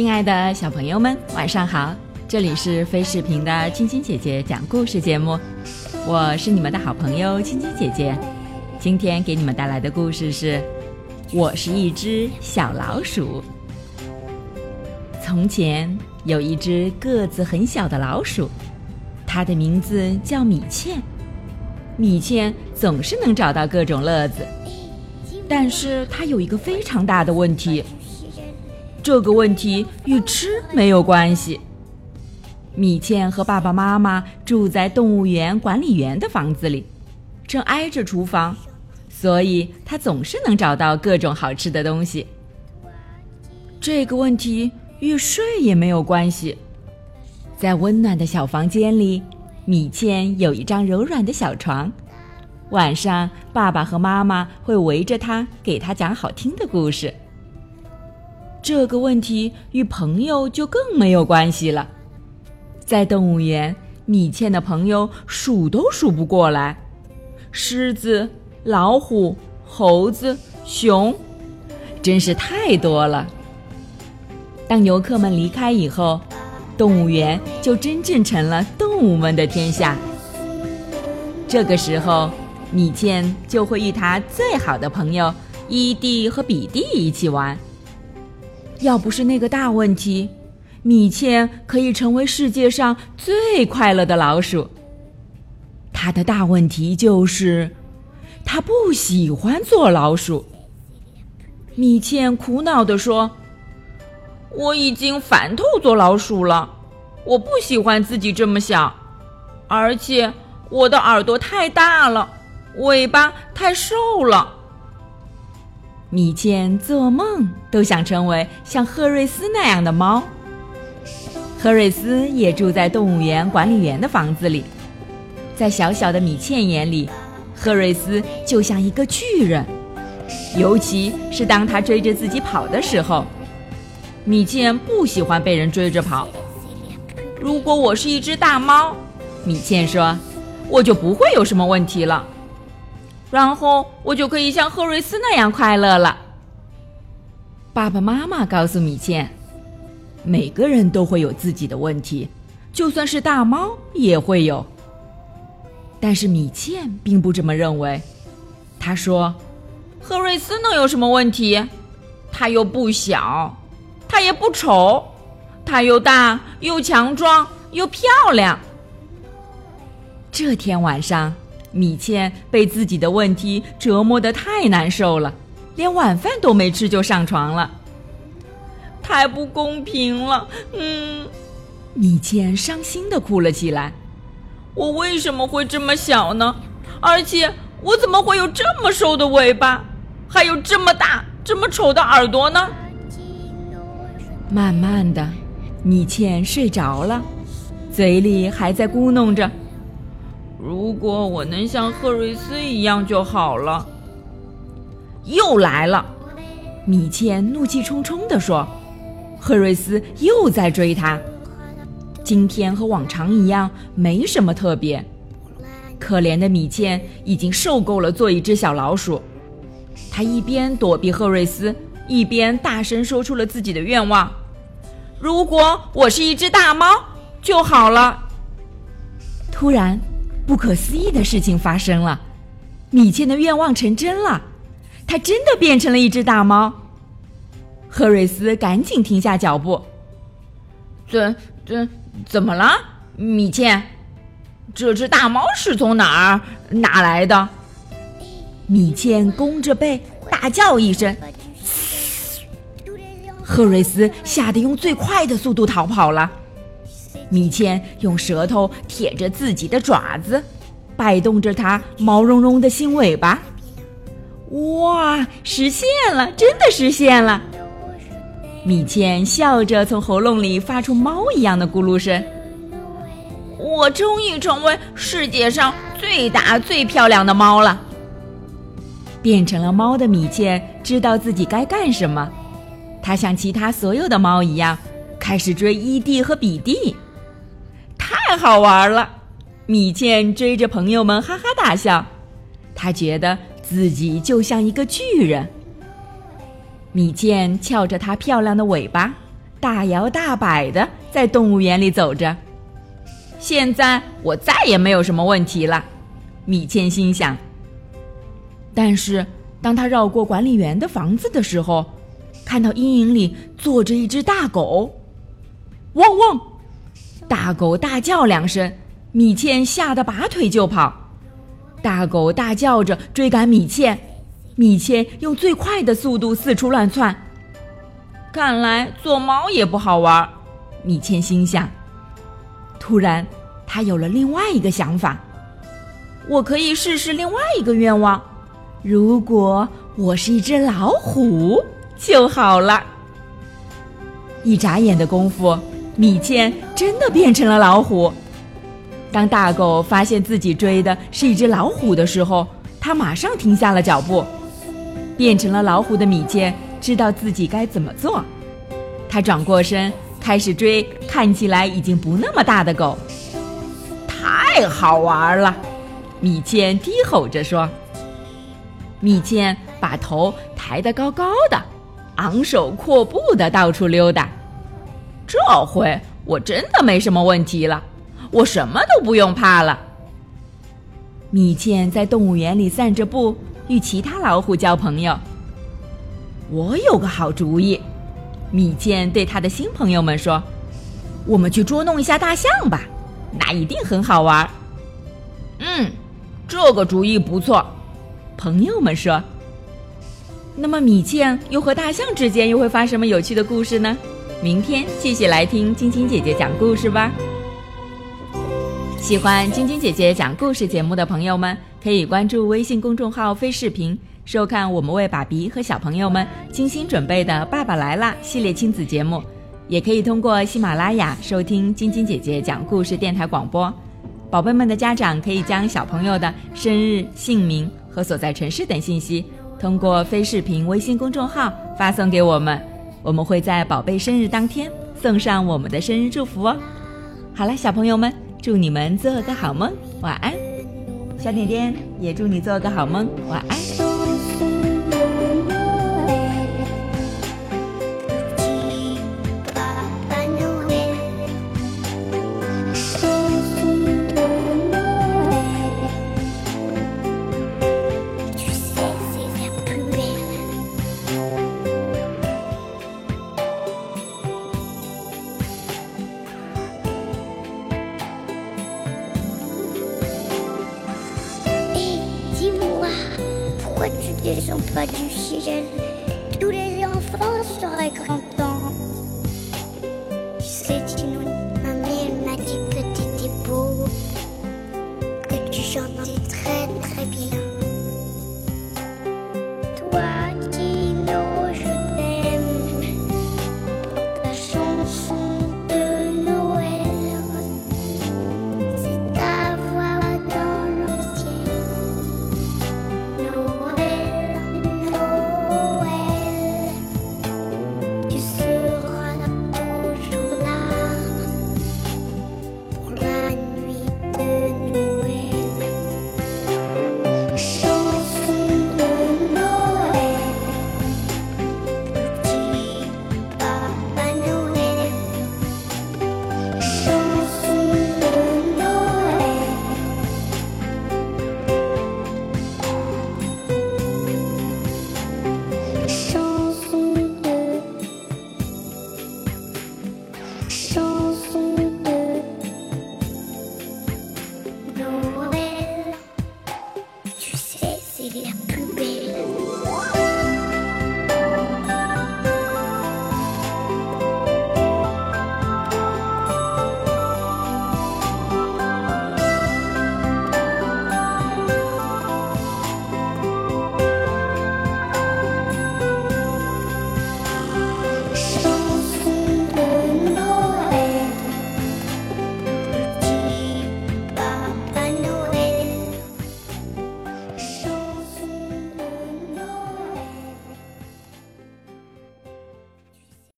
亲爱的小朋友们，晚上好！这里是飞视频的青青姐姐讲故事节目，我是你们的好朋友青青姐姐。今天给你们带来的故事是《我是一只小老鼠》。从前有一只个子很小的老鼠，它的名字叫米茜。米茜总是能找到各种乐子，但是它有一个非常大的问题。这个问题与吃没有关系。米茜和爸爸妈妈住在动物园管理员的房子里，正挨着厨房，所以她总是能找到各种好吃的东西。这个问题与睡也没有关系。在温暖的小房间里，米茜有一张柔软的小床，晚上爸爸和妈妈会围着她给她讲好听的故事。这个问题与朋友就更没有关系了。在动物园，米茜的朋友数都数不过来，狮子、老虎、猴子、熊，真是太多了。当游客们离开以后，动物园就真正成了动物们的天下。这个时候，米茜就会与她最好的朋友伊蒂和比蒂一起玩。要不是那个大问题，米茜可以成为世界上最快乐的老鼠。他的大问题就是，他不喜欢做老鼠。米茜苦恼地说：“我已经烦透做老鼠了，我不喜欢自己这么小，而且我的耳朵太大了，尾巴太瘦了。”米茜做梦都想成为像赫瑞斯那样的猫。赫瑞斯也住在动物园管理员的房子里，在小小的米茜眼里，赫瑞斯就像一个巨人，尤其是当他追着自己跑的时候。米茜不喜欢被人追着跑。如果我是一只大猫，米茜说，我就不会有什么问题了。然后我就可以像赫瑞斯那样快乐了。爸爸妈妈告诉米茜，每个人都会有自己的问题，就算是大猫也会有。但是米茜并不这么认为。他说：“赫瑞斯能有什么问题？他又不小，他也不丑，他又大又强壮又漂亮。”这天晚上。米茜被自己的问题折磨得太难受了，连晚饭都没吃就上床了。太不公平了，嗯，米茜伤心的哭了起来。我为什么会这么小呢？而且我怎么会有这么瘦的尾巴，还有这么大、这么丑的耳朵呢？慢慢的，米茜睡着了，嘴里还在咕哝着。如果我能像赫瑞斯一样就好了。又来了，米茜怒气冲冲地说：“赫瑞斯又在追他，今天和往常一样，没什么特别。可怜的米茜已经受够了做一只小老鼠，他一边躲避赫瑞斯，一边大声说出了自己的愿望：如果我是一只大猫就好了。突然。不可思议的事情发生了，米茜的愿望成真了，她真的变成了一只大猫。赫瑞斯赶紧停下脚步。怎怎怎么了，米茜？这只大猫是从哪儿哪来的？米茜弓着背大叫一声，赫瑞斯吓得用最快的速度逃跑了。米茜用舌头舔着自己的爪子，摆动着它毛茸茸的新尾巴。哇，实现了！真的实现了！米茜笑着从喉咙里发出猫一样的咕噜声。我终于成为世界上最大最漂亮的猫了。变成了猫的米茜知道自己该干什么，它像其他所有的猫一样，开始追伊蒂和比蒂。太好玩了！米茜追着朋友们哈哈大笑，她觉得自己就像一个巨人。米茜翘着她漂亮的尾巴，大摇大摆的在动物园里走着。现在我再也没有什么问题了，米茜心想。但是当他绕过管理员的房子的时候，看到阴影里坐着一只大狗，汪汪！大狗大叫两声，米茜吓得拔腿就跑。大狗大叫着追赶米茜，米茜用最快的速度四处乱窜。看来做猫也不好玩，米茜心想。突然，他有了另外一个想法：我可以试试另外一个愿望。如果我是一只老虎就好了。一眨眼的功夫。米茜真的变成了老虎。当大狗发现自己追的是一只老虎的时候，它马上停下了脚步。变成了老虎的米茜知道自己该怎么做，它转过身开始追看起来已经不那么大的狗。太好玩了，米茜低吼着说。米茜把头抬得高高的，昂首阔步的到处溜达。这回我真的没什么问题了，我什么都不用怕了。米茜在动物园里散着步，与其他老虎交朋友。我有个好主意，米茜对他的新朋友们说：“我们去捉弄一下大象吧，那一定很好玩。”嗯，这个主意不错，朋友们说。那么米茜又和大象之间又会发生什么有趣的故事呢？明天继续来听晶晶姐姐讲故事吧。喜欢晶晶姐姐讲故事节目的朋友们，可以关注微信公众号“飞视频”，收看我们为爸比和小朋友们精心准备的《爸爸来啦》系列亲子节目。也可以通过喜马拉雅收听晶晶姐姐讲故事电台广播。宝贝们的家长可以将小朋友的生日、姓名和所在城市等信息，通过飞视频微信公众号发送给我们。我们会在宝贝生日当天送上我们的生日祝福哦。好了，小朋友们，祝你们做个好梦，晚安。小点点也祝你做个好梦，晚安。Pourquoi tu descends pas du ciel? Tous les enfants seraient grands. Yeah.